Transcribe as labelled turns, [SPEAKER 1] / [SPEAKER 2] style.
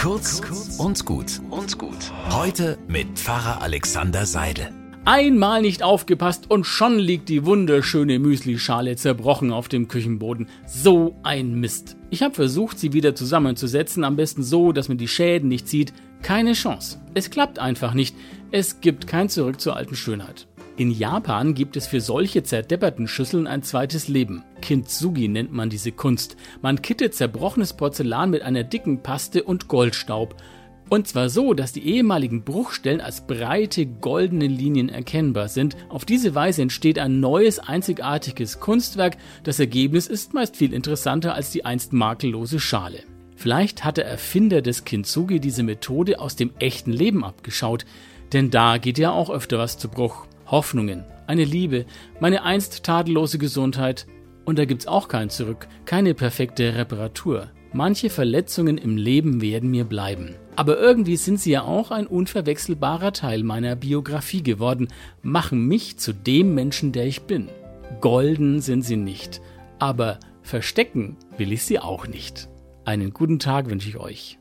[SPEAKER 1] Kurz und gut und gut. Heute mit Pfarrer Alexander Seidel.
[SPEAKER 2] Einmal nicht aufgepasst und schon liegt die wunderschöne Müslischale zerbrochen auf dem Küchenboden. So ein Mist. Ich habe versucht, sie wieder zusammenzusetzen, am besten so, dass man die Schäden nicht sieht. Keine Chance. Es klappt einfach nicht. Es gibt kein Zurück zur alten Schönheit. In Japan gibt es für solche zerdepperten Schüsseln ein zweites Leben. Kintsugi nennt man diese Kunst. Man kittet zerbrochenes Porzellan mit einer dicken Paste und Goldstaub. Und zwar so, dass die ehemaligen Bruchstellen als breite goldene Linien erkennbar sind. Auf diese Weise entsteht ein neues, einzigartiges Kunstwerk. Das Ergebnis ist meist viel interessanter als die einst makellose Schale. Vielleicht hat der Erfinder des Kintsugi diese Methode aus dem echten Leben abgeschaut, denn da geht ja auch öfter was zu Bruch. Hoffnungen, eine Liebe, meine einst tadellose Gesundheit. Und da gibt's auch kein Zurück, keine perfekte Reparatur. Manche Verletzungen im Leben werden mir bleiben. Aber irgendwie sind sie ja auch ein unverwechselbarer Teil meiner Biografie geworden, machen mich zu dem Menschen, der ich bin. Golden sind sie nicht, aber verstecken will ich sie auch nicht. Einen guten Tag wünsche ich euch.